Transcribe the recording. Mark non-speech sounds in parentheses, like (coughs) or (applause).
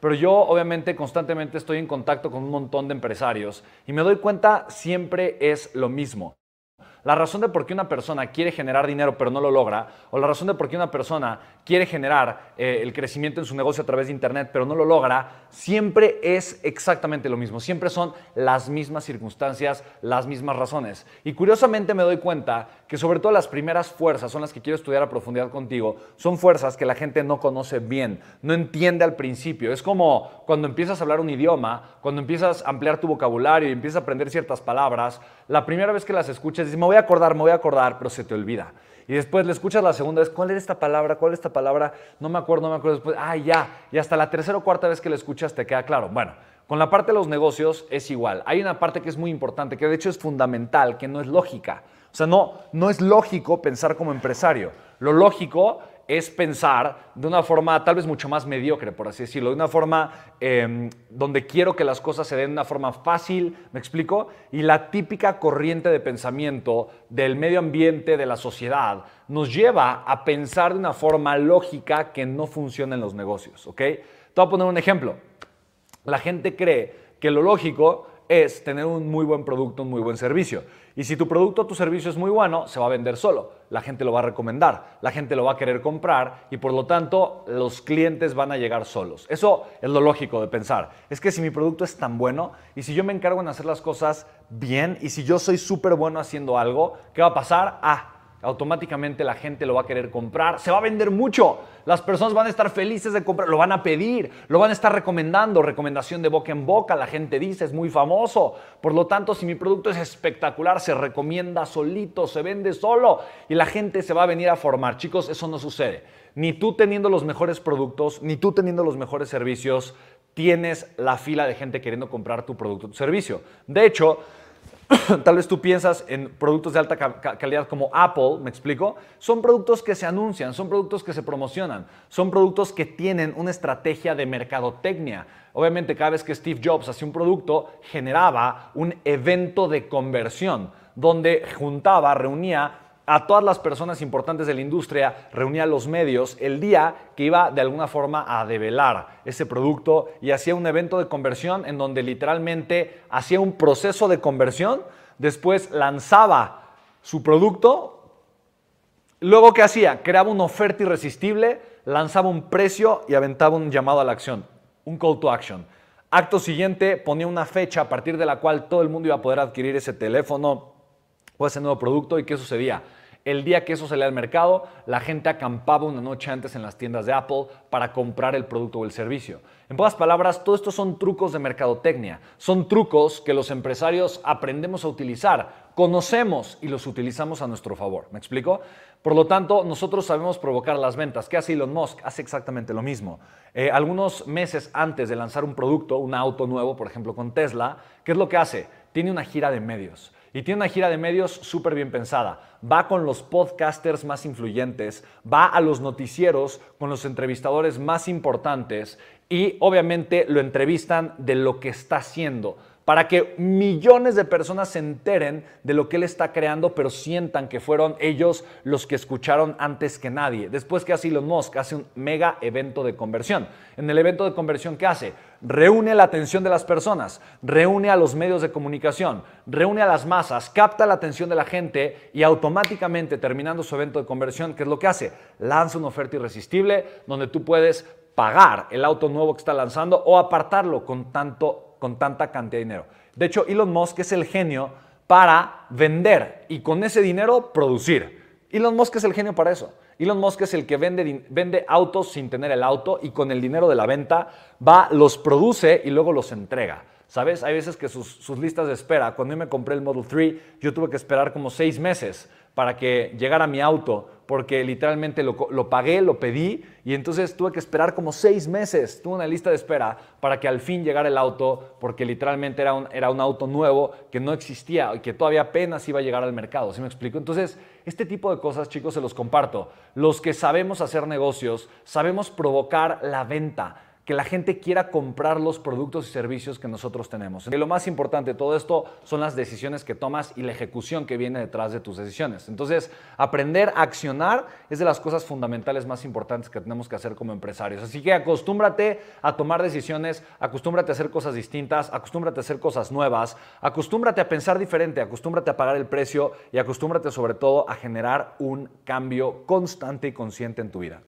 pero yo obviamente constantemente estoy en contacto con un montón de empresarios y me doy cuenta siempre es lo mismo. La razón de por qué una persona quiere generar dinero pero no lo logra, o la razón de por qué una persona quiere generar eh, el crecimiento en su negocio a través de Internet pero no lo logra, siempre es exactamente lo mismo. Siempre son las mismas circunstancias, las mismas razones. Y curiosamente me doy cuenta que sobre todo las primeras fuerzas son las que quiero estudiar a profundidad contigo, son fuerzas que la gente no conoce bien, no entiende al principio. Es como cuando empiezas a hablar un idioma, cuando empiezas a ampliar tu vocabulario y empiezas a aprender ciertas palabras, la primera vez que las escuchas voy a acordar, me voy a acordar, pero se te olvida. Y después le escuchas la segunda vez, ¿cuál es esta palabra? ¿Cuál es esta palabra? No me acuerdo, no me acuerdo. Después, ah, ya. Y hasta la tercera o cuarta vez que la escuchas te queda claro. Bueno, con la parte de los negocios es igual. Hay una parte que es muy importante, que de hecho es fundamental, que no es lógica. O sea, no, no es lógico pensar como empresario. Lo lógico es pensar de una forma tal vez mucho más mediocre, por así decirlo, de una forma em, donde quiero que las cosas se den de una forma fácil, ¿me explico? Y la típica corriente de pensamiento del medio ambiente, de la sociedad, nos lleva a pensar de una forma lógica que no funciona en los negocios, ¿ok? Te voy a poner un ejemplo. La gente cree que lo lógico es tener un muy buen producto, un muy buen servicio. Y si tu producto o tu servicio es muy bueno, se va a vender solo. La gente lo va a recomendar, la gente lo va a querer comprar y por lo tanto los clientes van a llegar solos. Eso es lo lógico de pensar. Es que si mi producto es tan bueno y si yo me encargo en hacer las cosas bien y si yo soy súper bueno haciendo algo, ¿qué va a pasar? Ah, automáticamente la gente lo va a querer comprar, se va a vender mucho, las personas van a estar felices de comprar, lo van a pedir, lo van a estar recomendando, recomendación de boca en boca, la gente dice es muy famoso, por lo tanto si mi producto es espectacular, se recomienda solito, se vende solo y la gente se va a venir a formar. Chicos, eso no sucede. Ni tú teniendo los mejores productos, ni tú teniendo los mejores servicios, tienes la fila de gente queriendo comprar tu producto tu servicio. De hecho, (coughs) Tal vez tú piensas en productos de alta calidad como Apple, me explico. Son productos que se anuncian, son productos que se promocionan, son productos que tienen una estrategia de mercadotecnia. Obviamente cada vez que Steve Jobs hacía un producto, generaba un evento de conversión donde juntaba, reunía a todas las personas importantes de la industria, reunía los medios el día que iba de alguna forma a develar ese producto y hacía un evento de conversión en donde literalmente hacía un proceso de conversión, después lanzaba su producto, luego ¿qué hacía? Creaba una oferta irresistible, lanzaba un precio y aventaba un llamado a la acción, un call to action. Acto siguiente ponía una fecha a partir de la cual todo el mundo iba a poder adquirir ese teléfono o ese nuevo producto y ¿qué sucedía? El día que eso salía al mercado, la gente acampaba una noche antes en las tiendas de Apple para comprar el producto o el servicio. En pocas palabras, todo esto son trucos de mercadotecnia. Son trucos que los empresarios aprendemos a utilizar, conocemos y los utilizamos a nuestro favor. ¿Me explico? Por lo tanto, nosotros sabemos provocar las ventas. ¿Qué hace Elon Musk? Hace exactamente lo mismo. Eh, algunos meses antes de lanzar un producto, un auto nuevo, por ejemplo con Tesla, ¿qué es lo que hace? Tiene una gira de medios. Y tiene una gira de medios súper bien pensada. Va con los podcasters más influyentes, va a los noticieros con los entrevistadores más importantes y obviamente lo entrevistan de lo que está haciendo para que millones de personas se enteren de lo que él está creando, pero sientan que fueron ellos los que escucharon antes que nadie. Después, ¿qué hace Elon Musk? Hace un mega evento de conversión. En el evento de conversión, ¿qué hace? Reúne la atención de las personas, reúne a los medios de comunicación, reúne a las masas, capta la atención de la gente y automáticamente, terminando su evento de conversión, ¿qué es lo que hace? Lanza una oferta irresistible donde tú puedes pagar el auto nuevo que está lanzando o apartarlo con tanto con tanta cantidad de dinero. De hecho, Elon Musk es el genio para vender y con ese dinero producir. Elon Musk es el genio para eso. Elon Musk es el que vende, vende autos sin tener el auto y con el dinero de la venta va, los produce y luego los entrega. ¿Sabes? Hay veces que sus, sus, listas de espera, cuando yo me compré el Model 3, yo tuve que esperar como seis meses para que llegara mi auto, porque literalmente lo, pagué, lo pedí, y entonces tuve que esperar como seis meses, tuve una lista de espera para que al fin llegara el auto, porque literalmente era un, era un auto nuevo que no existía y que todavía apenas iba a llegar al mercado, ¿sí me explico? Entonces, este tipo de cosas, chicos, se los comparto. Los que sabemos hacer negocios, sabemos provocar la venta que la gente quiera comprar los productos y servicios que nosotros tenemos. Y lo más importante de todo esto son las decisiones que tomas y la ejecución que viene detrás de tus decisiones. Entonces, aprender a accionar es de las cosas fundamentales más importantes que tenemos que hacer como empresarios. Así que acostúmbrate a tomar decisiones, acostúmbrate a hacer cosas distintas, acostúmbrate a hacer cosas nuevas, acostúmbrate a pensar diferente, acostúmbrate a pagar el precio y acostúmbrate sobre todo a generar un cambio constante y consciente en tu vida.